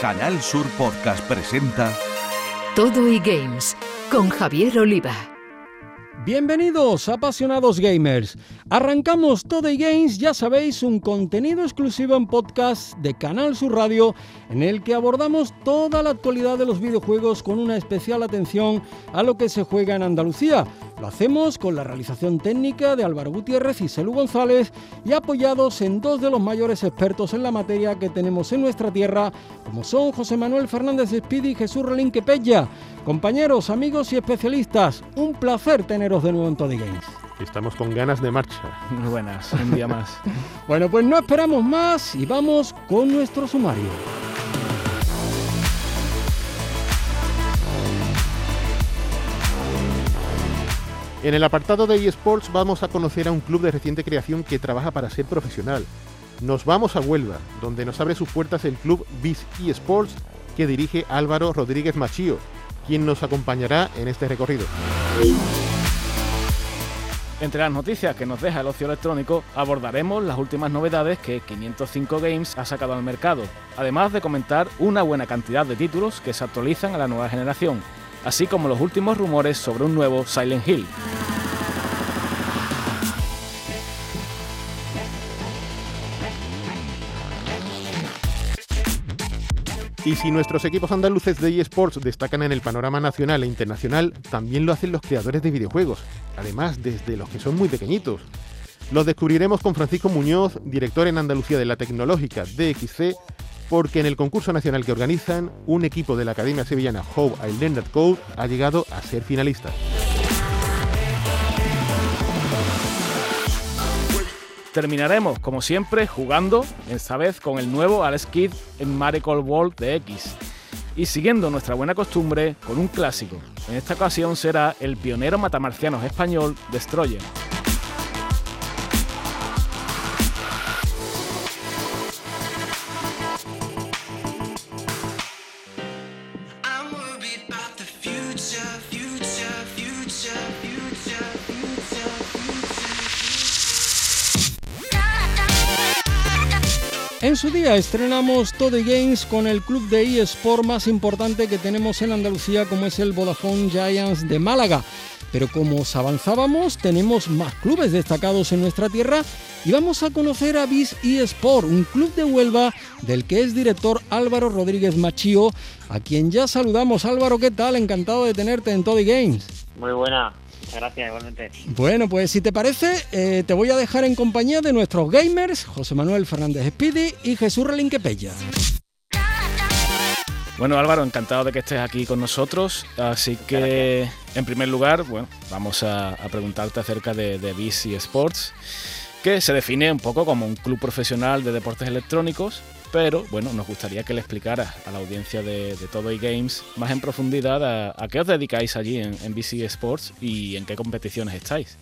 Canal Sur Podcast presenta Todo y Games con Javier Oliva. Bienvenidos, apasionados gamers. Arrancamos Todo y Games, ya sabéis, un contenido exclusivo en podcast de Canal Sur Radio en el que abordamos toda la actualidad de los videojuegos con una especial atención a lo que se juega en Andalucía. Lo hacemos con la realización técnica de Álvaro Gutiérrez y Selu González y apoyados en dos de los mayores expertos en la materia que tenemos en nuestra tierra, como son José Manuel Fernández Espidi y Jesús Relinque Pella. Compañeros, amigos y especialistas, un placer teneros de nuevo en Toddy Games. Estamos con ganas de marcha. Muy buenas, un día más. bueno, pues no esperamos más y vamos con nuestro sumario. En el apartado de eSports vamos a conocer a un club de reciente creación que trabaja para ser profesional. Nos vamos a Huelva, donde nos abre sus puertas el club BIS eSports que dirige Álvaro Rodríguez Machío, quien nos acompañará en este recorrido. Entre las noticias que nos deja el ocio electrónico, abordaremos las últimas novedades que 505 Games ha sacado al mercado, además de comentar una buena cantidad de títulos que se actualizan a la nueva generación, así como los últimos rumores sobre un nuevo Silent Hill. Y si nuestros equipos andaluces de eSports destacan en el panorama nacional e internacional, también lo hacen los creadores de videojuegos, además desde los que son muy pequeñitos. Los descubriremos con Francisco Muñoz, director en Andalucía de la Tecnológica DXC, porque en el concurso nacional que organizan, un equipo de la Academia Sevillana How I Learned Code ha llegado a ser finalista. Terminaremos, como siempre, jugando, esta vez con el nuevo Alex Kidd en Miracle World de X. Y siguiendo nuestra buena costumbre, con un clásico. En esta ocasión será el pionero matamarcianos español Destroyer. En su día estrenamos Todo Games con el club de eSport más importante que tenemos en Andalucía como es el Vodafone Giants de Málaga. Pero como os avanzábamos, tenemos más clubes destacados en nuestra tierra y vamos a conocer a BIS eSport, un club de Huelva del que es director Álvaro Rodríguez Machío, a quien ya saludamos. Álvaro, ¿qué tal? Encantado de tenerte en Todo Games. Muy buena, gracias, igualmente. Bueno, pues si te parece, eh, te voy a dejar en compañía de nuestros gamers, José Manuel Fernández Speedy y Jesús Relinque Pella. Bueno Álvaro, encantado de que estés aquí con nosotros. Así que, en primer lugar, bueno, vamos a, preguntarte acerca de, de BC Sports, que se define un poco como un club profesional de deportes electrónicos, pero bueno, nos gustaría que le explicaras a la audiencia de, Todo y Games más en profundidad a, qué os dedicáis allí en, en BC Sports y en qué competiciones estáis.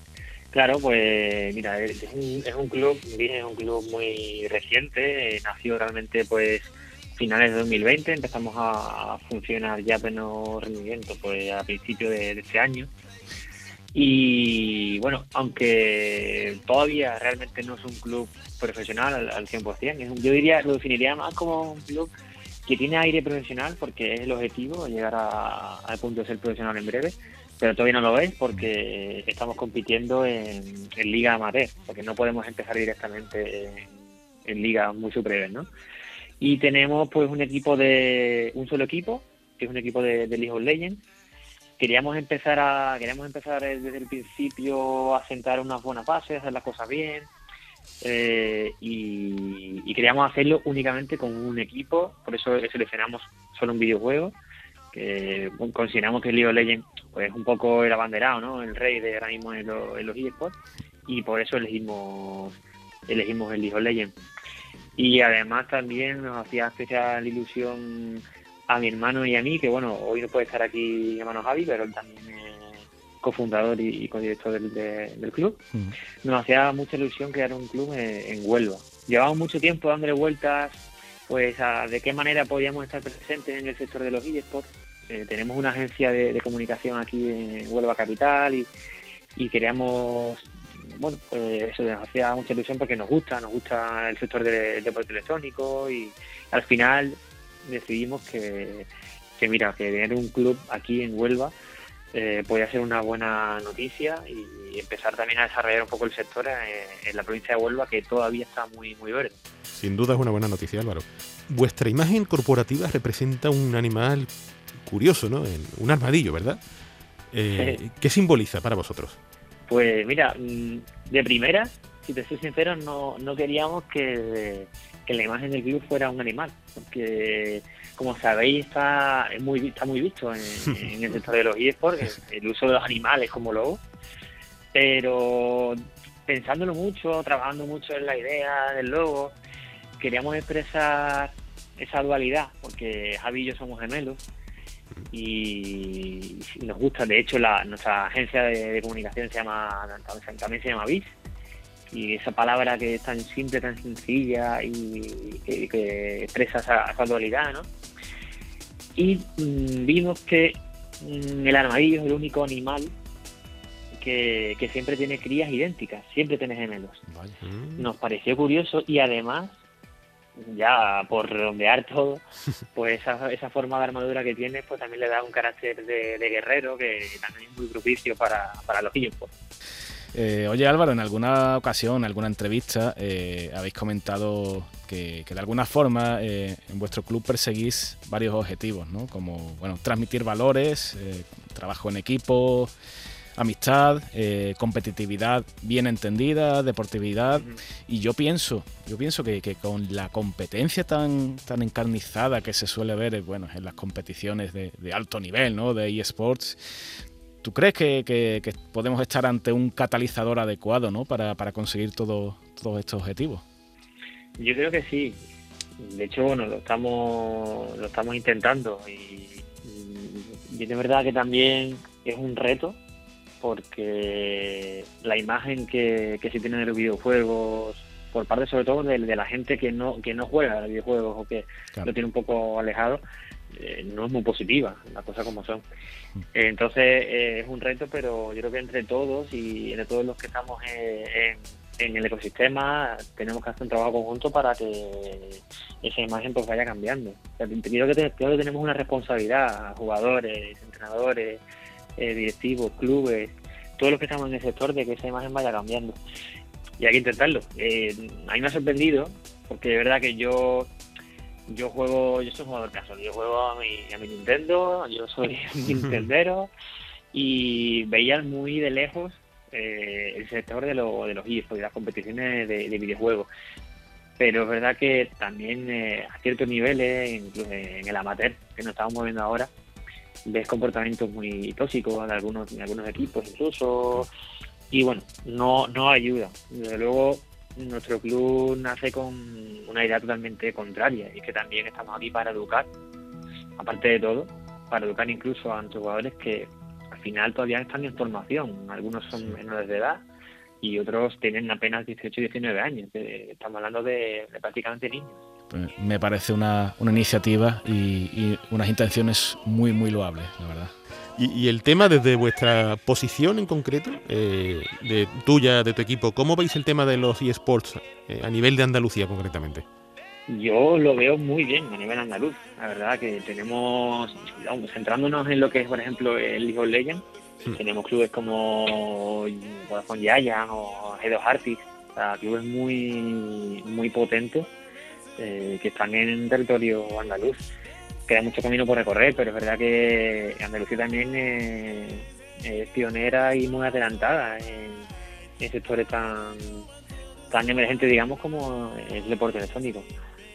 Claro, pues mira, es un, club, es un club muy reciente, eh, nació realmente pues finales de 2020, empezamos a, funcionar ya pleno rendimiento pues a principios de, este año. Y bueno, aunque todavía realmente no es un club profesional al, 100%, yo diría, lo definiría más como un club que tiene aire profesional porque es el objetivo, llegar al punto de ser profesional en breve, pero todavía no lo es porque estamos compitiendo en, liga amateur, porque no podemos empezar directamente en, en muy superiores, ¿no? Y tenemos pues un equipo de un solo equipo, que es un equipo de, de League of Legends. Queríamos empezar a queríamos empezar desde el principio a sentar unas buenas bases, hacer las cosas bien. Eh, y, queríamos hacerlo únicamente con un equipo, por eso seleccionamos solo un videojuego, que consideramos que League of Legends pues un poco el abanderado, ¿no? El rey de ahora mismo en, los eSports y por eso elegimos elegimos el League of Legends. Y además también nos hacía especial ilusión a mi hermano y a mí, que bueno, hoy no puede estar aquí mi hermano Javi, pero él también es cofundador y, y codirector del, del club. Nos hacía mucha ilusión crear un club en, Huelva. Llevamos mucho tiempo dándole vueltas pues a de qué manera podíamos estar presentes en el sector de los eSports. Eh, tenemos una agencia de, comunicación aquí en Huelva Capital y, y queríamos bueno, pues eso nos hacía mucha ilusión porque nos gusta, nos gusta el sector del deporte electrónico y al final decidimos que, que mira, que tener un club aquí en Huelva eh, podía ser una buena noticia y empezar también a desarrollar un poco el sector en, la provincia de Huelva que todavía está muy, muy verde. Sin duda es una buena noticia, Álvaro. Vuestra imagen corporativa representa un animal curioso, ¿no? Un armadillo, ¿verdad? Eh, ¿Qué simboliza para vosotros? Pues mira, mm, de primera, si te soy sincero, no, no queríamos que, que la imagen del club fuera un animal, porque como sabéis está muy está muy visto en, el sector de los eSports el, uso de los animales como lobo, pero pensándolo mucho, trabajando mucho en la idea del logo, queríamos expresar esa dualidad, porque Javi y yo somos gemelos y, nos gusta, de hecho la, nuestra agencia de, comunicación se llama también se llama BIS y esa palabra que es tan simple, tan sencilla y que, expresa esa, dualidad, ¿no? Y mm, vimos que mm, el armadillo es el único animal que, siempre tiene crías idénticas, siempre tiene gemelos. Mm. Nos pareció curioso y además, ya por redondear todo, pues esa, esa forma de armadura que tiene, pues también le da un carácter de, guerrero que también es muy propicio para, para los equipos. Eh, oye Álvaro, en alguna ocasión, en alguna entrevista, eh, habéis comentado que, de alguna forma eh, en vuestro club perseguís varios objetivos, ¿no? Como bueno, transmitir valores, trabajo en equipo, amistad, competitividad bien entendida, deportividad. Y yo pienso, yo pienso que, con la competencia tan, tan encarnizada que se suele ver bueno, en las competiciones de, de alto nivel, ¿no? De eSports, ¿Tú crees que, podemos estar ante un catalizador adecuado ¿no? para, conseguir todos estos objetivos? Yo creo que sí. De hecho, bueno, lo estamos, lo estamos intentando y, y de verdad que también es un reto porque la imagen que, se tiene en los videojuegos por parte sobre todo de, la gente que no que no juega a los videojuegos o que lo tiene un poco alejado eh, no es muy positiva, las cosas como son. Mm. entonces eh, es un reto, pero yo creo que entre todos y entre todos los que estamos en, el ecosistema tenemos que hacer un trabajo conjunto para que esa imagen pues vaya cambiando. creo, que creo que tenemos una responsabilidad, jugadores, entrenadores, eh, directivos, clubes, todos los que estamos en el sector de que esa imagen vaya cambiando. Y hay que intentarlo. a mí me ha sorprendido, porque de verdad que yo yo juego, yo soy jugador casual, yo juego a mi, a mi Nintendo, yo soy Nintendero y veía muy de lejos eh, el sector de, lo, de los eSports, de las competiciones de, videojuegos. Pero es verdad que también eh, a ciertos niveles, incluso en el amateur que nos estamos moviendo ahora, ves comportamientos muy tóxicos de algunos, de algunos equipos incluso. Y bueno, no, no ayuda. Desde luego, nuestro club nace con una idea totalmente contraria y que también estamos aquí para educar, aparte de todo, para educar incluso a nuestros jugadores que al final todavía están en formación. Algunos son menores de edad y otros tienen apenas 18 y 19 años. Estamos hablando de, prácticamente niños. Pues me parece una, iniciativa y, y unas intenciones muy, muy loables, la verdad. Y, el tema desde vuestra posición en concreto, eh, de tuya, de tu equipo, ¿cómo veis el tema de los eSports eh, a nivel de Andalucía concretamente? Yo lo veo muy bien a nivel andaluz. La verdad que tenemos, centrándonos en lo que es, por ejemplo, el League of Legends, hmm. tenemos clubes como Vodafone Giant o G2 Artis, o sea, clubes muy, muy potentes eh, que están en territorio andaluz queda mucho camino por recorrer, pero es verdad que Andalucía también es pionera y muy adelantada en, sectores tan, tan emergentes, digamos, como el deporte electrónico.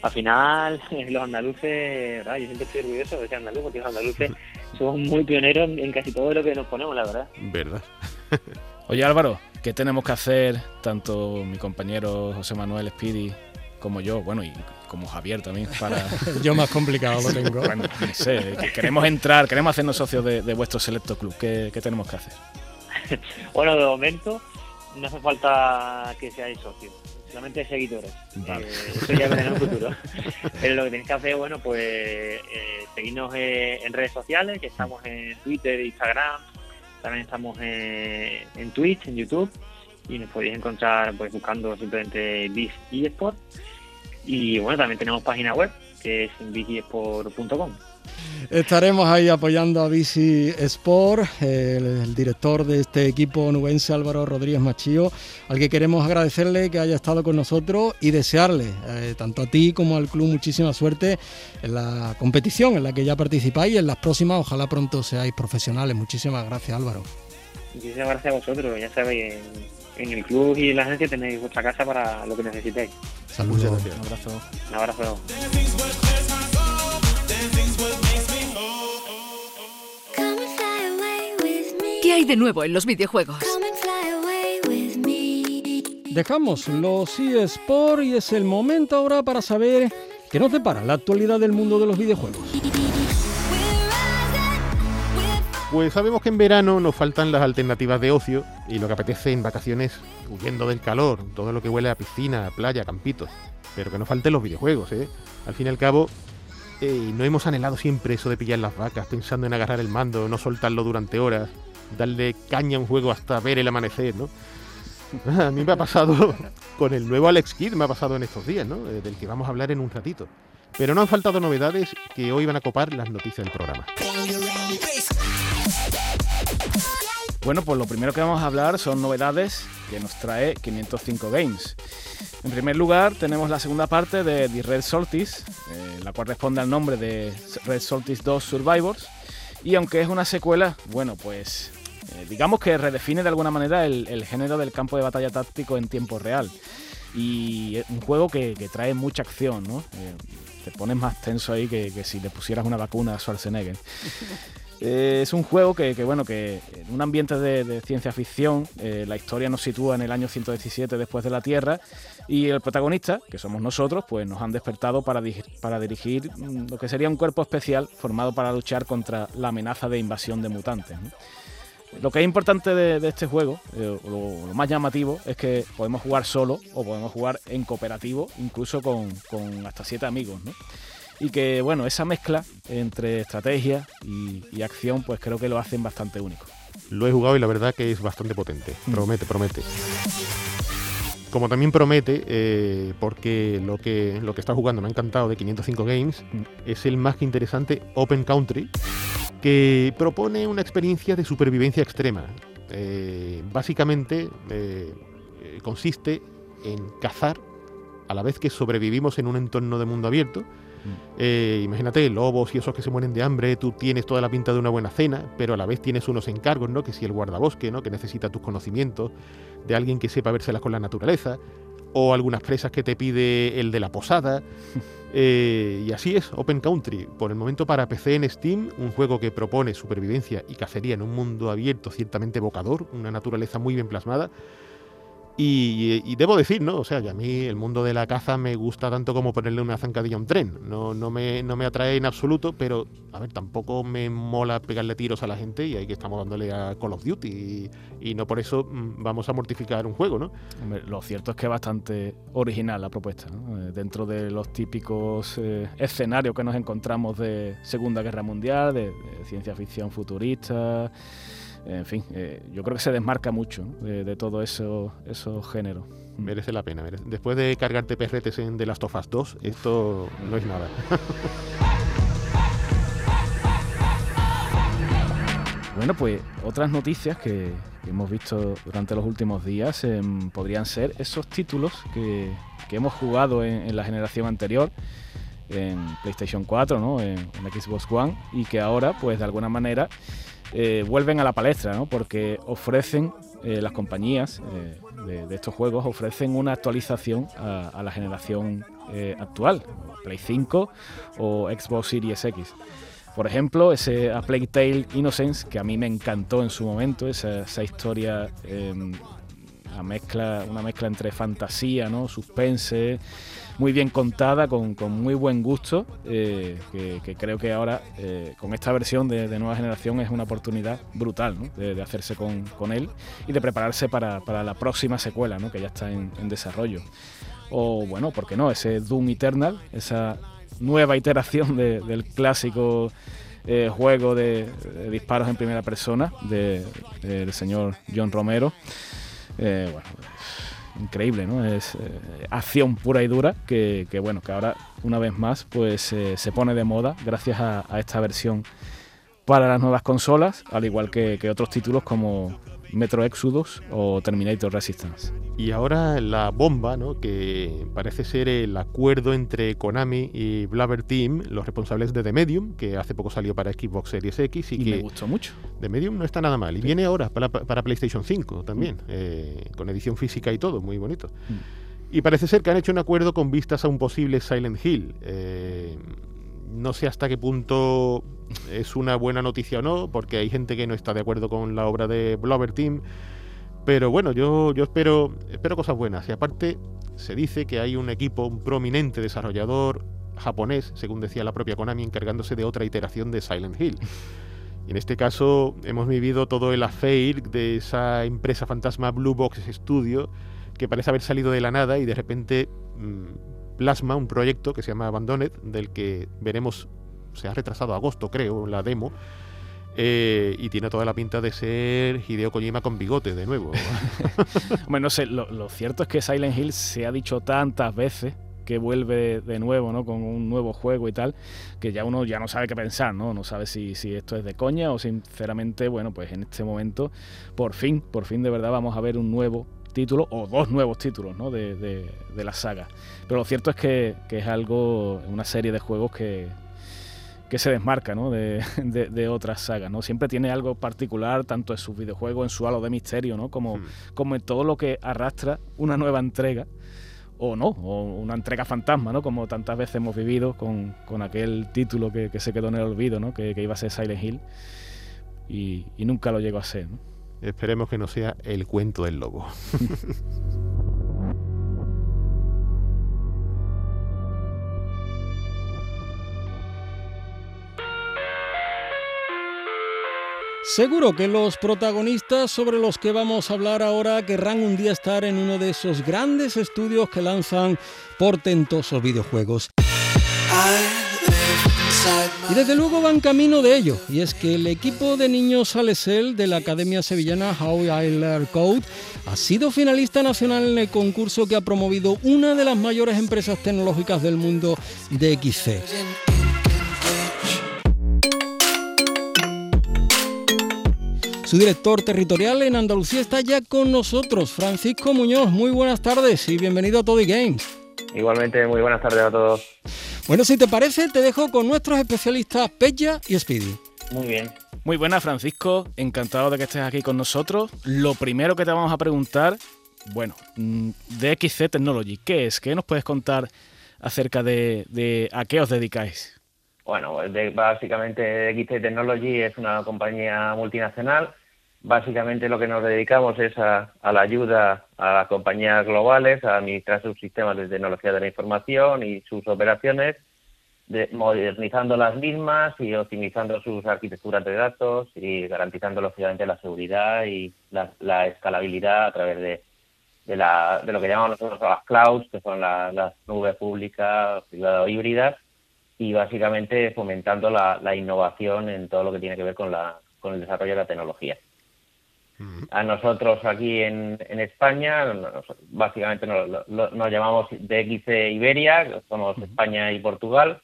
Al final, los andaluces, yo siempre estoy orgulloso de ser andaluz, porque los andaluces somos muy pioneros en, casi todo lo que nos ponemos, la verdad. ¿Verdad? Oye Álvaro, ¿qué tenemos que hacer, tanto mi compañero José Manuel Speedy como yo, bueno, y como Javier también, para... Yo más complicado lo tengo. bueno, no sé, queremos entrar, queremos hacernos socios de, vuestro selecto club. ¿Qué, tenemos que hacer? bueno, de momento no hace falta que seáis socios, solamente seguidores. Eh, eso ya verá en el futuro. Pero lo que tenéis que hacer, bueno, pues eh, seguirnos eh, en redes sociales, que estamos en Twitter, Instagram, también estamos en Twitch, en YouTube, y nos podéis encontrar pues buscando simplemente Biz y Sport y bueno, también tenemos página web, que es bicisport.com. Estaremos ahí apoyando a Bici Sport, el, el, director de este equipo nubense Álvaro Rodríguez Machío, al que queremos agradecerle que haya estado con nosotros y desearle, eh, tanto a ti como al club, muchísima suerte en la competición en la que ya participáis y en las próximas, ojalá pronto seáis profesionales. Muchísimas gracias Álvaro. Muchísimas gracias a vosotros, ya sabéis, en el club y en la agencia tenéis vuestra casa para lo que necesitéis. Saludos. Un abrazo. Un abrazo. ¿Qué hay de nuevo en los videojuegos? Dejamos los eSports y es el momento ahora para saber qué nos depara la actualidad del mundo de los videojuegos. Pues sabemos que en verano nos faltan las alternativas de ocio y lo que apetece en vacaciones huyendo del calor, todo lo que huele a piscina, playa, campitos. Pero que no falten los videojuegos, ¿eh? Al fin y al cabo, no hemos anhelado siempre eso de pillar las vacas, pensando en agarrar el mando, no soltarlo durante horas, darle caña a un juego hasta ver el amanecer, ¿no? A mí me ha pasado con el nuevo Alex Kidd, me ha pasado en estos días, ¿no? Eh, Del que vamos a hablar en un ratito. Pero no han faltado novedades que hoy van a copar las noticias del programa. Bueno, pues lo primero que vamos a hablar son novedades que nos trae 505 Games. En primer lugar, tenemos la segunda parte de The Red Solstice, eh, la cual responde al nombre de Red Solstice 2 Survivors. Y aunque es una secuela, bueno, pues eh, digamos que redefine de alguna manera el, género del campo de batalla táctico en tiempo real. Y es un juego que, que trae mucha acción, ¿no? Eh, te pones más tenso ahí que, que, si le pusieras una vacuna a Schwarzenegger. Eh, es un juego que, bueno, que en un ambiente de, ciencia ficción, eh, la historia nos sitúa en el año 117 después de la Tierra y el protagonista, que somos nosotros, pues nos han despertado para, para dirigir mm, lo que sería un cuerpo especial formado para luchar contra la amenaza de invasión de mutantes. Lo que es importante de, este juego, eh, lo, lo, más llamativo, es que podemos jugar solo o podemos jugar en cooperativo, incluso con, con hasta siete amigos, ¿no? Y que, bueno, esa mezcla entre estrategia y, y, acción, pues creo que lo hacen bastante único. Lo he jugado y la verdad que es bastante potente. Promete, promete. Como también promete, eh, porque lo que, lo que está jugando me ha encantado de 505 Games, es el más que interesante Open Country, que propone una experiencia de supervivencia extrema. Eh, básicamente eh, consiste en cazar a la vez que sobrevivimos en un entorno de mundo abierto. Eh, imagínate, lobos y esos que se mueren de hambre, tú tienes toda la pinta de una buena cena, pero a la vez tienes unos encargos, ¿no? Que si el guardabosque, ¿no? Que necesita tus conocimientos, de alguien que sepa vérselas con la naturaleza, o algunas presas que te pide el de la posada. Eh, y así es, Open Country, por el momento para PC en Steam, un juego que propone supervivencia y cacería en un mundo abierto ciertamente evocador, una naturaleza muy bien plasmada. Y, debo decir, ¿no? O sea, que a mí el mundo de la caza me gusta tanto como ponerle una zancadilla a un tren. No, no, me, no me atrae en absoluto, pero, a ver, tampoco me mola pegarle tiros a la gente y ahí que estamos dándole a Call of Duty. Y, no por eso mm, vamos a mortificar un juego, ¿no? Lo cierto es que es bastante original la propuesta, ¿no? eh, Dentro de los típicos eh, escenarios que nos encontramos de Segunda Guerra Mundial, de ciencia ficción futurista en fin, eh, yo creo que se desmarca mucho ¿no? de, de todos esos eso géneros. Merece la pena. Merece. Después de cargarte perretes en The Last of Us 2, esto no es nada. bueno, pues otras noticias que, que, hemos visto durante los últimos días eh, podrían ser esos títulos que, que hemos jugado en, en, la generación anterior en PlayStation 4, ¿no? en, en Xbox One y que ahora, pues de alguna manera, eh, vuelven a la palestra, ¿no? porque ofrecen, eh, las compañías eh, de, estos juegos ofrecen una actualización a, la generación actual, Play 5 o Xbox Series X. Por ejemplo, ese A Plague Tale Innocence, que a mí me encantó en su momento, esa, esa historia, mezcla, una mezcla entre fantasía, ¿no? suspense, muy bien contada, con, con muy buen gusto, eh, que, creo que ahora eh, con esta versión de, de, nueva generación es una oportunidad brutal ¿no? de, de, hacerse con, con, él y de prepararse para, para la próxima secuela, ¿no? que ya está en, en, desarrollo. O bueno, ¿por qué no? Ese Doom Eternal, esa nueva iteración de, del clásico eh, juego de, disparos en primera persona del señor John Romero. Eh, bueno, increíble, ¿no? Es acción pura y dura que, bueno, que ahora una vez más pues se pone de moda gracias a, esta versión para las nuevas consolas, al igual que otros títulos como Metro Exodus o Terminator Resistance. Y ahora la bomba, ¿no? que parece ser el acuerdo entre Konami y Blabber Team, los responsables de The Medium, que hace poco salió para Xbox Series X y, que me gustó mucho. The Medium no está nada mal y viene ahora para, PlayStation 5 también, mm. eh, con edición física y todo, muy bonito. Mm. Y parece ser que han hecho un acuerdo con vistas a un posible Silent Hill. Eh, no sé hasta qué punto es una buena noticia o no, porque hay gente que no está de acuerdo con la obra de Blobber Team. Pero bueno, yo, espero cosas buenas. Y aparte, se dice que hay un equipo, un prominente desarrollador japonés, según decía la propia Konami, encargándose de otra iteración de Silent Hill. Y en este caso hemos vivido todo el affair de esa empresa fantasma Blue Box Studio, que parece haber salido de la nada y de repente mm, plasma un proyecto que se llama Abandoned, del que veremos se ha retrasado agosto, creo, la demo. Eh, y tiene toda la pinta de ser Hideo Kojima con bigote de nuevo. bueno, no sé, lo, cierto es que Silent Hill se ha dicho tantas veces que vuelve de nuevo, ¿no? Con un nuevo juego y tal, que ya uno ya no sabe qué pensar, ¿no? No sabe si, si esto es de coña o sinceramente, bueno, pues en este momento, por fin, por fin de verdad vamos a ver un nuevo título o dos nuevos títulos, ¿no? De, de la saga. Pero lo cierto es que, que es algo, una serie de juegos que, que se desmarca ¿no? de, de, otras sagas. ¿no? Siempre tiene algo particular, tanto en sus videojuegos, en su halo de misterio, ¿no? como, hmm. como en todo lo que arrastra una nueva entrega o no, o una entrega fantasma, ¿no? Como tantas veces hemos vivido con, con aquel título que, que, se quedó en el olvido, ¿no? Que, que iba a ser Silent Hill y, y, nunca lo llegó a ser, ¿no? Esperemos que no sea el cuento del lobo. Seguro que los protagonistas sobre los que vamos a hablar ahora querrán un día estar en uno de esos grandes estudios que lanzan portentosos videojuegos. Y desde luego van camino de ello, y es que el equipo de niños Salesel de la Academia Sevillana How I Learn Code ha sido finalista nacional en el concurso que ha promovido una de las mayores empresas tecnológicas del mundo de XC. Su director territorial en Andalucía está ya con nosotros, Francisco Muñoz. Muy buenas tardes y bienvenido a Toddy Games. Igualmente, muy buenas tardes a todos. Bueno, si te parece, te dejo con nuestros especialistas Pella y Speedy. Muy bien. Muy buenas, Francisco. Encantado de que estés aquí con nosotros. Lo primero que te vamos a preguntar, bueno, mm, DXC Technology, ¿qué es? ¿Qué nos puedes contar acerca de, a qué os dedicáis? Bueno, básicamente DXC Technology es una compañía multinacional Básicamente lo que nos dedicamos es a, la ayuda a las compañías globales a administrar sus sistemas de tecnología de la información y sus operaciones, modernizando las mismas y optimizando sus arquitecturas de datos y garantizando lógicamente la seguridad y la, escalabilidad a través de, de, lo que llamamos nosotros las clouds, que son las nubes públicas, privadas o híbridas, y básicamente fomentando la, la, innovación en todo lo que tiene que ver con, la, con el desarrollo de la tecnología. A nosotros aquí en, España, básicamente nos, llamamos DXC Iberia, somos España y Portugal.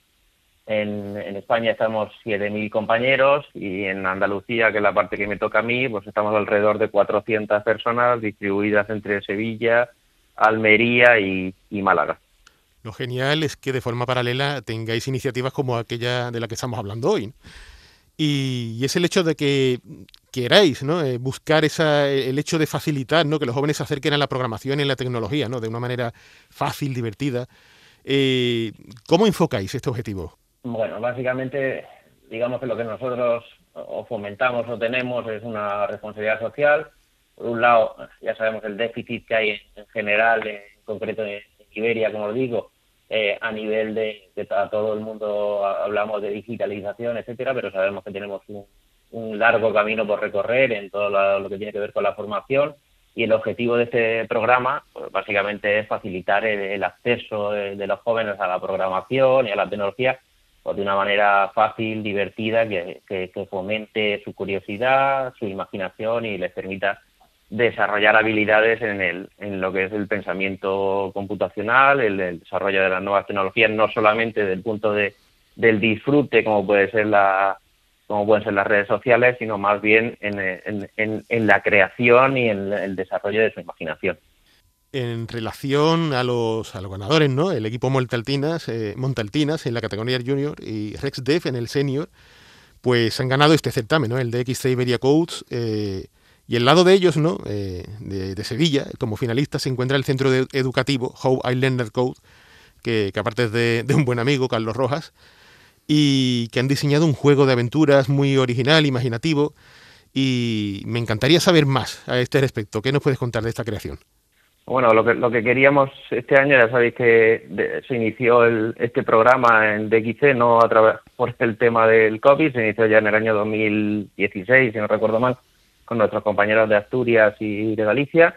En, España estamos 7.000 compañeros y en Andalucía, que es la parte que me toca a mí, pues estamos alrededor de 400 personas distribuidas entre Sevilla, Almería y, Málaga. Lo genial es que de forma paralela tengáis iniciativas como aquella de la que estamos hablando hoy. Y, es el hecho de que queráis ¿no? Eh, buscar esa, el hecho de facilitar ¿no? que los jóvenes se acerquen a la programación y a la tecnología ¿no? de una manera fácil, divertida. Eh, ¿Cómo enfocáis este objetivo? Bueno, básicamente, digamos que lo que nosotros o fomentamos o tenemos es una responsabilidad social. Por un lado, ya sabemos el déficit que hay en general, en concreto en Iberia, como os digo, eh, a nivel de, de a todo el mundo hablamos de digitalización, etcétera, pero sabemos que tenemos un, largo camino por recorrer en todo lo, que tiene que ver con la formación. Y el objetivo de este programa pues, básicamente es facilitar el, acceso de, los jóvenes a la programación y a la tecnología pues, de una manera fácil, divertida, que, que, fomente su curiosidad, su imaginación y les permita desarrollar habilidades en, el, en lo que es el pensamiento computacional, el, desarrollo de las nuevas tecnologías, no solamente del punto de, del disfrute, como puede ser la como pueden ser las redes sociales, sino más bien en, en, la creación y en el desarrollo de su imaginación. En relación a los, a los ganadores, ¿no? El equipo Montaltinas, eh, Montaltinas en la categoría junior y Rex Dev en el senior, pues han ganado este certamen, ¿no? El de XC Iberia Codes. Eh, y el lado de ellos, ¿no? Eh, de, Sevilla, como finalista, se encuentra el centro educativo How I Learned Code, que, aparte es de, un buen amigo, Carlos Rojas, y que han diseñado un juego de aventuras muy original, imaginativo, y me encantaría saber más a este respecto. ¿Qué nos puedes contar de esta creación? Bueno, lo que, lo que queríamos este año, ya sabéis que se inició este programa en DXC, no a través por el tema del COVID, se inició ya en el año 2016, si no recuerdo mal, con nuestros compañeros de Asturias y de Galicia.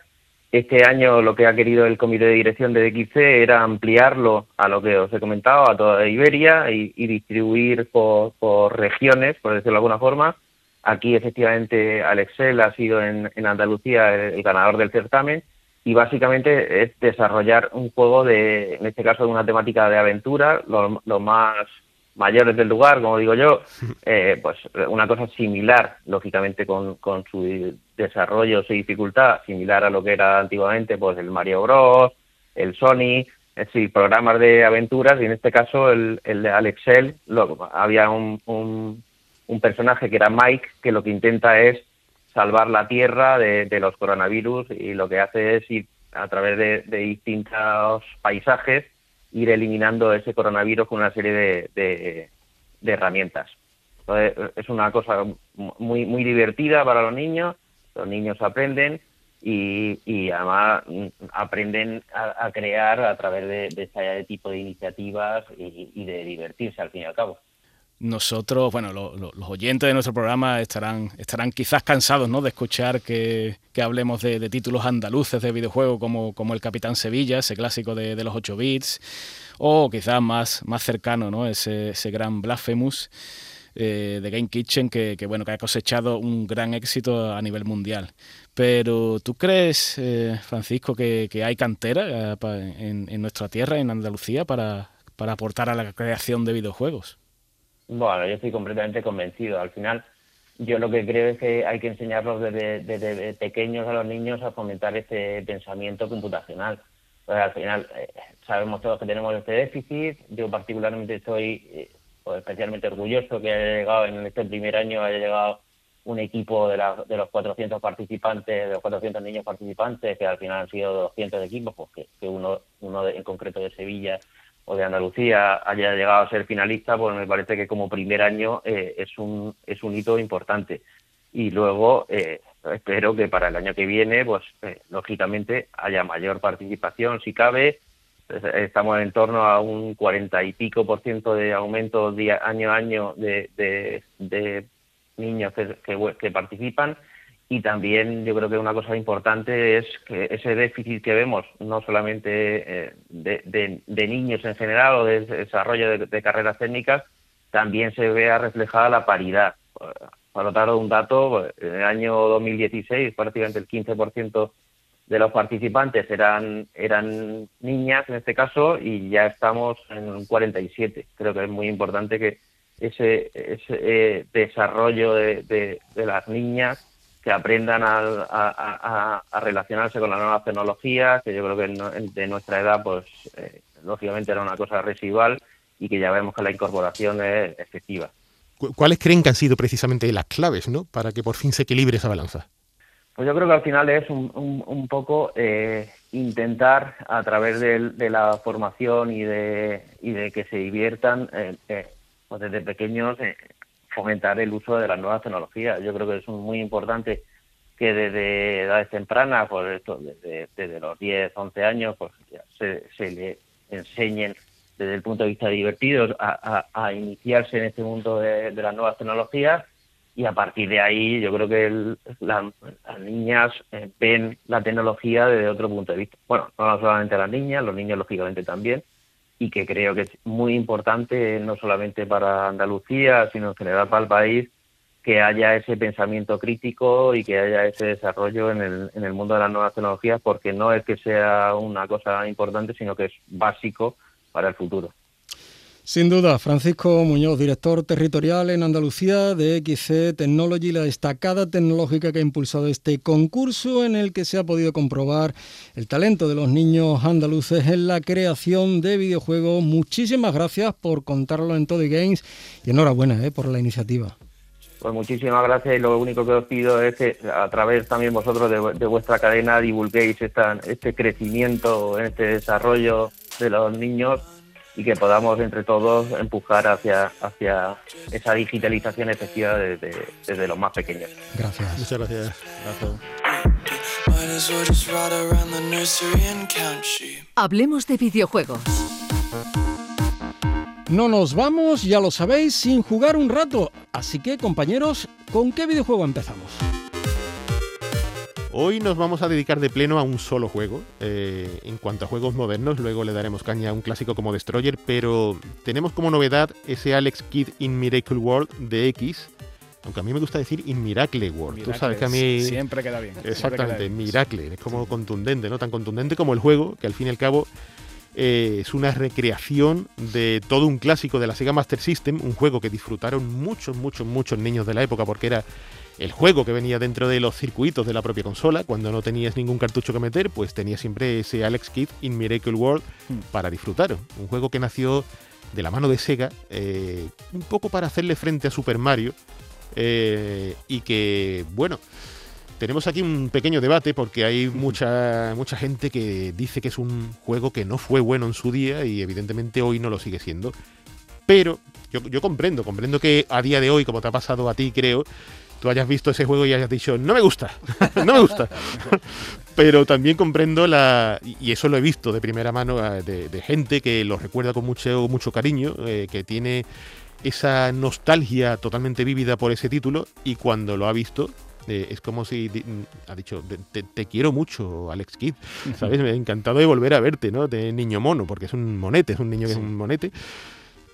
Este año lo que ha querido el comité de dirección de DXC era ampliarlo a lo que os he comentado, a toda Iberia y, distribuir por, regiones, por decirlo de alguna forma. Aquí efectivamente Alexel ha sido en, Andalucía el, ganador del certamen y básicamente es desarrollar un juego de, en este caso de una temática de aventura, lo más mayores del lugar, como digo yo, eh, pues una cosa similar, lógicamente, con, con su desarrollo, su dificultad, similar a lo que era antiguamente, pues el Mario Bros, el Sony, es decir, programas de aventuras, y en este caso el, el de Alexel, lo, había un, un, personaje que era Mike, que lo que intenta es salvar la Tierra de, de los coronavirus y lo que hace es ir a través de, de distintos paisajes ir eliminando ese coronavirus con una serie de, herramientas. es una cosa muy, muy divertida para los niños, los niños aprenden y, además aprenden a, crear a través de, este tipo de iniciativas y de divertirse al fin y al cabo nosotros, bueno, los oyentes de nuestro programa estarán, estarán quizás cansados ¿no? de escuchar que, hablemos de, títulos andaluces de videojuegos como, como el Capitán Sevilla, ese clásico de, los 8 bits, o quizás más, más cercano, ¿no? ese, ese gran Blasphemous eh, de Game Kitchen que, bueno, que ha cosechado un gran éxito a nivel mundial. Pero ¿tú crees, eh, Francisco, que, hay cantera eh, en, en, nuestra tierra, en Andalucía, para, para aportar a la creación de videojuegos? Bueno, yo estoy completamente convencido. Al final, yo lo que creo es que hay que enseñarlos desde, pequeños a los niños a fomentar este pensamiento computacional. Pues al final, eh, sabemos todos que tenemos este déficit. Yo particularmente estoy eh, pues, especialmente orgulloso que haya llegado en este primer año, haya llegado un equipo de, los 400 participantes, de los 400 niños participantes, que al final han sido 200 equipos, pues que, uno, uno en concreto de Sevilla o de Andalucía haya llegado a ser finalista, pues me parece que como primer año eh, es, un, es un hito importante. Y luego eh, espero que para el año que viene, pues eh, lógicamente haya mayor participación si cabe. Estamos en torno a un cuarenta y pico por ciento de aumento año a año de, de, niños que, que participan y también yo creo que una cosa importante es que ese déficit que vemos, no solamente eh, de, niños en general o de desarrollo de, carreras técnicas, también se vea reflejada la paridad. Para notar un dato, en el año 2016 prácticamente el 15% de los participantes eran, eran niñas en este caso y ya estamos en un 47. Creo que es muy importante que ese, ese eh, desarrollo de las niñas que aprendan a, relacionarse con las nuevas tecnologías, que yo creo que de nuestra edad, pues eh, lógicamente era una cosa residual y que ya vemos que la incorporación es efectiva. ¿Cuáles creen que han sido precisamente las claves ¿no? para que por fin se equilibre esa balanza? Pues yo creo que al final es un, poco eh, intentar a través de, la formación y de, y de que se diviertan eh, pues desde pequeños fomentar el uso de las nuevas tecnologías. Yo creo que es muy importante que desde edades tempranas, por esto, desde, los 10, 11 años, pues se, se le enseñen desde el punto de vista divertido a, iniciarse en este mundo de, las nuevas tecnologías y a partir de ahí yo creo que las niñas eh, ven la tecnología desde otro punto de vista. Bueno, no solamente las niñas, los niños lógicamente también, y que creo que es muy importante no solamente para Andalucía, sino en general para el país, que haya ese pensamiento crítico y que haya ese desarrollo en el, en el mundo de las nuevas tecnologías, porque no es que sea una cosa importante, sino que es básico para el futuro. Sin duda, Francisco Muñoz, director territorial en Andalucía de XC Technology, la destacada tecnológica que ha impulsado este concurso en el que se ha podido comprobar el talento de los niños andaluces en la creación de videojuegos. Muchísimas gracias por contarlo en Todo Games y enhorabuena eh, por la iniciativa. Pues muchísimas gracias y lo único que os pido es que a través también vosotros de, vuestra cadena divulguéis este crecimiento, este desarrollo de los niños y que podamos entre todos empujar hacia, hacia esa digitalización efectiva desde, desde los más pequeños. Gracias. Muchas gracias. Hablemos de videojuegos. No nos vamos, ya lo sabéis, sin jugar un rato. Así que, compañeros, ¿con qué videojuego empezamos? Hoy nos vamos a dedicar de pleno a un solo juego. Eh, en cuanto a juegos modernos, luego le daremos caña a un clásico como Destroyer, pero tenemos como novedad ese Alex Kidd in Miracle World de X. Aunque a mí me gusta decir in Miracle World. Tú sabes que a mí. Siempre queda bien. Exactamente, Miracle. Es como contundente, ¿no? Tan contundente como el juego, que al fin y al cabo eh, es una recreación de todo un clásico de la Sega Master System, un juego que disfrutaron muchos, muchos, muchos niños de la época porque era el juego que venía dentro de los circuitos de la propia consola. Cuando no tenías ningún cartucho que meter, pues tenías siempre ese Alex Kidd in Miracle World hmm. para disfrutar. Un juego que nació de la mano de Sega, eh, un poco para hacerle frente a Super Mario. Eh, y que, bueno, tenemos aquí un pequeño debate porque hay mucha, mucha gente que dice que es un juego que no fue bueno en su día y evidentemente hoy no lo sigue siendo. Pero yo, yo comprendo, comprendo que a día de hoy, como te ha pasado a ti, creo, tú hayas visto ese juego y hayas dicho, no me gusta, no me gusta. Pero también comprendo la, y eso lo he visto de primera mano, eh, de, gente que lo recuerda con mucho, mucho cariño, eh, que tiene esa nostalgia totalmente vívida por ese título y cuando lo ha visto eh, es como si ha dicho, te, quiero mucho, Alex Kidd, ¿sabes? Me ha encantado de volver a verte, ¿no? De niño mono, porque es un monete, es un niño que es un monete.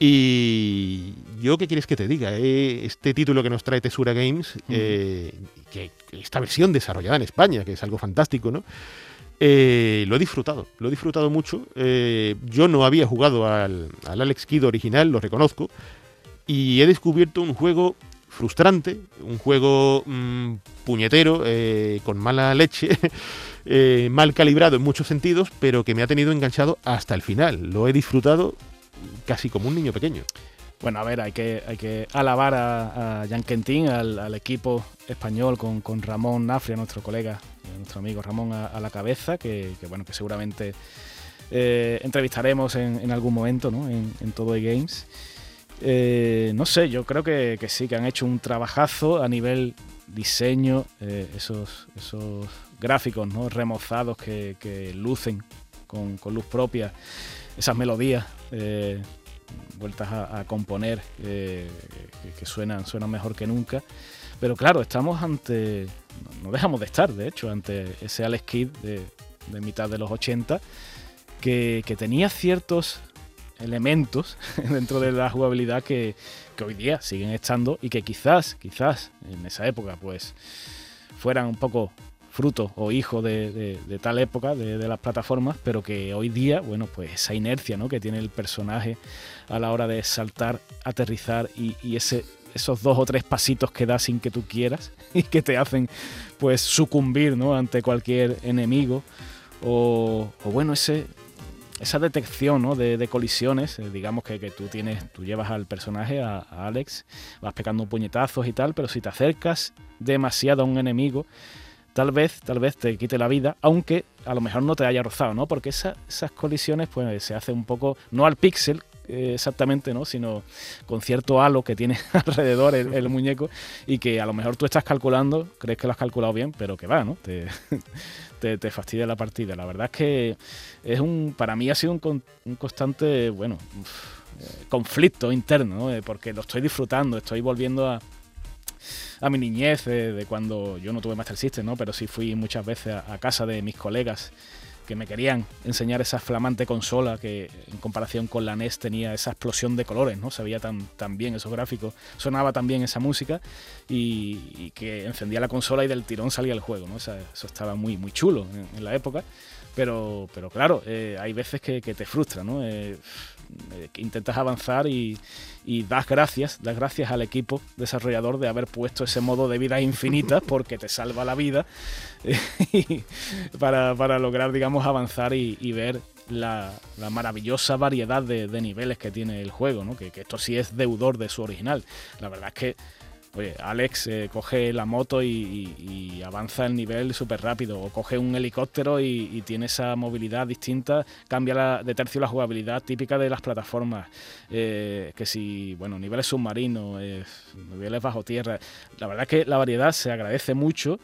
Y yo, ¿qué quieres que te diga? Eh, este título que nos trae Tesura Games, eh, que esta versión desarrollada en España, que es algo fantástico, ¿no? Eh, lo he disfrutado, lo he disfrutado mucho. yo no había jugado al, Alex Kidd original, lo reconozco, y he descubierto un juego frustrante, un juego mm, puñetero, con mala leche, mal calibrado en muchos sentidos, pero que me ha tenido enganchado hasta el final. Lo he disfrutado casi como un niño pequeño. Bueno, a ver, hay que, hay que alabar a, Jan Quentin, al, equipo español con, Ramón Nafria, nuestro colega, eh, nuestro amigo Ramón a, la cabeza, que, bueno, que seguramente eh, entrevistaremos en, algún momento ¿no? en, todo de Games. Eh, no sé, yo creo que, sí, que han hecho un trabajazo a nivel diseño, esos, esos gráficos ¿no? remozados que, lucen con, con luz propia esas melodías eh, vueltas a, componer eh, que, suenan, suenan mejor que nunca. Pero claro, estamos ante, no dejamos de estar, de hecho, ante ese Alex Kidd de, mitad de los 80, que, tenía ciertos elementos dentro de la jugabilidad que, que, hoy día siguen estando y que quizás, quizás en esa época, pues fueran un poco fruto o hijo de, tal época, de, las plataformas, pero que hoy día, bueno, pues esa inercia ¿no? que tiene el personaje a la hora de saltar, aterrizar y, esos dos o tres pasitos que da sin que tú quieras y que te hacen pues sucumbir ¿no? ante cualquier enemigo o, bueno, ese, esa detección ¿no? de, colisiones, eh, digamos que, tú tienes, tú llevas al personaje, a, a, Alex, vas pegando puñetazos y tal, pero si te acercas demasiado a un enemigo, tal vez, tal vez te quite la vida, aunque a lo mejor no te haya rozado, ¿no? Porque esas colisiones pues se hace un poco, no al píxel eh, exactamente, ¿no? Sino con cierto halo que tiene alrededor el, muñeco y que a lo mejor tú estás calculando, crees que lo has calculado bien, pero que va, ¿no? Te, te, fastidia la partida. La verdad es que es un, para mí ha sido un, constante, bueno, eh, conflicto interno, ¿no? porque lo estoy disfrutando, estoy volviendo a a mi niñez, de, cuando yo no tuve Master System, ¿no? pero sí fui muchas veces a, casa de mis colegas que me querían enseñar esa flamante consola que en comparación con la NES tenía esa explosión de colores, ¿no? Se veía tan, tan bien esos gráficos, sonaba tan bien esa música y, que encendía la consola y del tirón salía el juego, ¿no? eso estaba muy, muy chulo en, la época. Pero, pero claro, eh, hay veces que, te frustra, ¿no? Eh, eh, intentas avanzar y, das gracias, das gracias al equipo desarrollador de haber puesto ese modo de vida infinita porque te salva la vida para, lograr, digamos, avanzar y, ver la, maravillosa variedad de, niveles que tiene el juego, ¿no? que, que, esto sí es deudor de su original. La verdad es que Oye, Alex eh, coge la moto y, avanza el nivel súper rápido, o coge un helicóptero y, tiene esa movilidad distinta, cambia de tercio la jugabilidad típica de las plataformas, eh, que si, bueno, niveles submarinos, eh, niveles bajo tierra, la verdad es que la variedad se agradece mucho,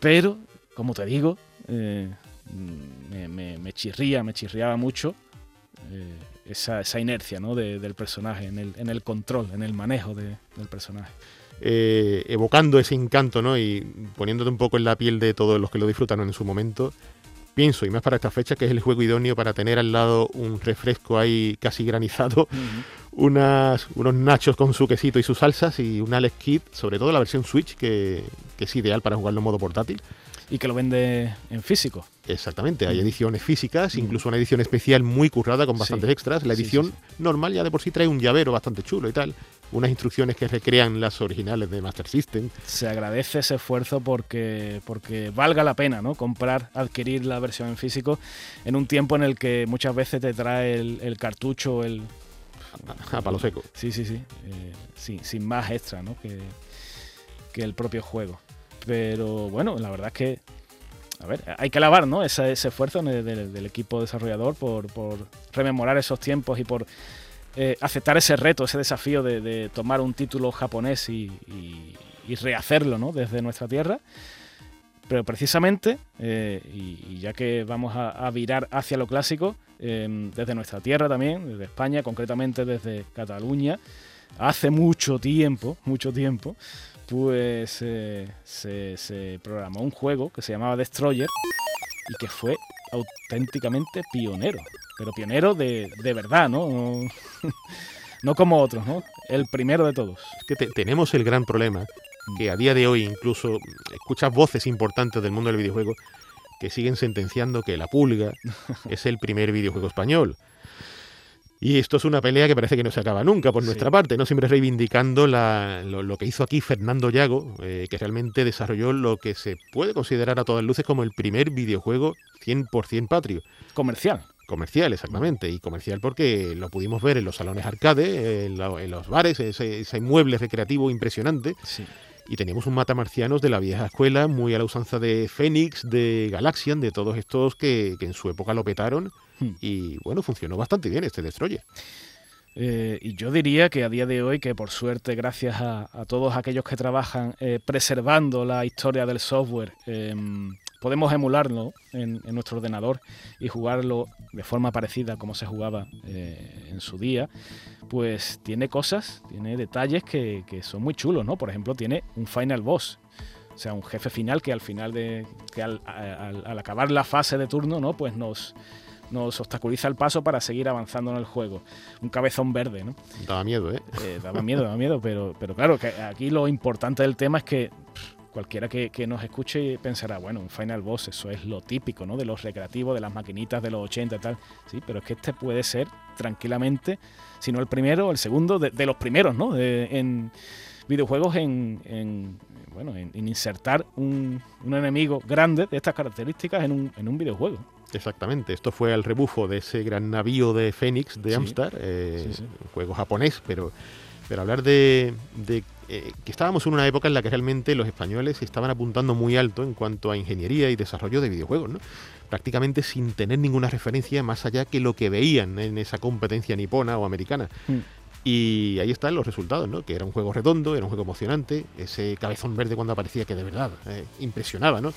pero, como te digo, me, chirría, me chirriaba mucho. Esa, inercia ¿no? del personaje, en el, en el, control, en el manejo del personaje. Eh, evocando ese encanto ¿no? y poniéndote un poco en la piel de todos los que lo disfrutaron en su momento, pienso, y más para esta fecha, que es el juego idóneo para tener al lado un refresco ahí casi granizado, unas, unos nachos con su quesito y sus salsas y un Alex Kid, sobre todo la versión Switch, que, que es ideal para jugarlo en modo portátil y que lo vende en físico. Exactamente, hay mm. ediciones físicas, mm. incluso una edición especial muy currada con bastantes extras. La edición normal ya de por sí trae un llavero bastante chulo y tal, unas instrucciones que recrean las originales de Master System. Se agradece ese esfuerzo porque, porque valga la pena ¿no? comprar, adquirir la versión en físico en un tiempo en el que muchas veces te trae el, cartucho, el... A palo seco. Sí, sí, sí. Eh, sí sin más extra ¿no? que, que el propio juego. Pero bueno, la verdad es que, a ver, hay que alabar ¿no? ese, esfuerzo del, equipo desarrollador por, rememorar esos tiempos y por eh, aceptar ese reto, ese desafío de, tomar un título japonés y, rehacerlo ¿no? desde nuestra tierra. Pero precisamente, eh, y, ya que vamos a, virar hacia lo clásico, em, desde nuestra tierra también, desde España, concretamente desde Cataluña, hace mucho tiempo, mucho tiempo, pues eh, se, programó un juego que se llamaba Destroyer y que fue auténticamente pionero, pero pionero de, verdad, ¿no? no como otros, ¿no? El primero de todos. Es que tenemos el gran problema que a día de hoy incluso escuchas voces importantes del mundo del videojuego que siguen sentenciando que La Pulga es el primer videojuego español. Y esto es una pelea que parece que no se acaba nunca por nuestra parte, ¿no? Siempre reivindicando lo, que hizo aquí Fernando Llago, eh, que realmente desarrolló lo que se puede considerar a todas luces como el primer videojuego 100% patrio. Comercial. Comercial, exactamente. Y comercial porque lo pudimos ver en los salones arcade, en, los bares, ese, ese, inmueble recreativo impresionante. Y teníamos un matamarcianos de la vieja escuela, muy a la usanza de Phoenix, de Galaxian, de todos estos que, que en su época lo petaron Hmm. Y bueno, funcionó bastante bien este Destroyer. Eh, y yo diría que a día de hoy, que por suerte, gracias a, todos aquellos que trabajan eh, preservando la historia del software, em, podemos emularlo en, nuestro ordenador y jugarlo de forma parecida como se jugaba eh, en su día, pues tiene cosas, tiene detalles que, son muy chulos, ¿no? Por ejemplo, tiene un final boss. O sea, un jefe final que al final de. que al, al acabar la fase de turno, ¿no? Pues nos, nos obstaculiza el paso para seguir avanzando en el juego. Un cabezón verde, ¿no? Daba miedo, ¿eh? eh daba miedo, daba miedo, pero, pero claro, que aquí lo importante del tema es que cualquiera que, nos escuche pensará, bueno, un Final Boss, eso es lo típico, ¿no? De los recreativos, de las maquinitas de los 80 y tal. Sí, pero es que este puede ser tranquilamente, si no el primero, el segundo, de, los primeros, ¿no? en videojuegos en, bueno, en, insertar un, un, enemigo grande de estas características en un, en un videojuego. Exactamente, esto fue al rebufo de ese gran navío de Fénix de Amstar, eh, un juego japonés, pero, pero hablar de, eh, que estábamos en una época en la que realmente los españoles estaban apuntando muy alto en cuanto a ingeniería y desarrollo de videojuegos, ¿no? prácticamente sin tener ninguna referencia más allá que lo que veían en esa competencia nipona o americana. Mm. Y ahí están los resultados, ¿no? Que era un juego redondo, era un juego emocionante, ese cabezón verde cuando aparecía que de verdad eh, impresionaba, ¿no?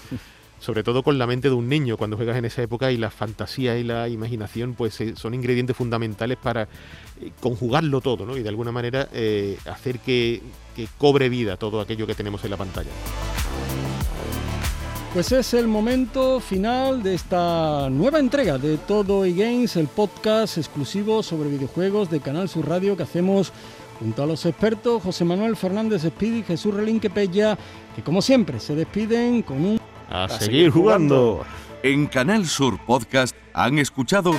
Sobre todo con la mente de un niño cuando juegas en esa época y la fantasía y la imaginación pues eh, son ingredientes fundamentales para eh, conjugarlo todo, ¿no? Y de alguna manera hacer que, que cobre vida todo aquello que tenemos en la pantalla. Pues es el momento final de esta nueva entrega de Todo y Games, el podcast exclusivo sobre videojuegos de Canal Sur Radio que hacemos junto a los expertos José Manuel Fernández Speedy y Jesús Relinque Pella, que como siempre se despiden con un... A, seguir jugando. En Canal Sur Podcast han escuchado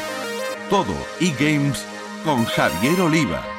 Todo y Games con Javier Oliva.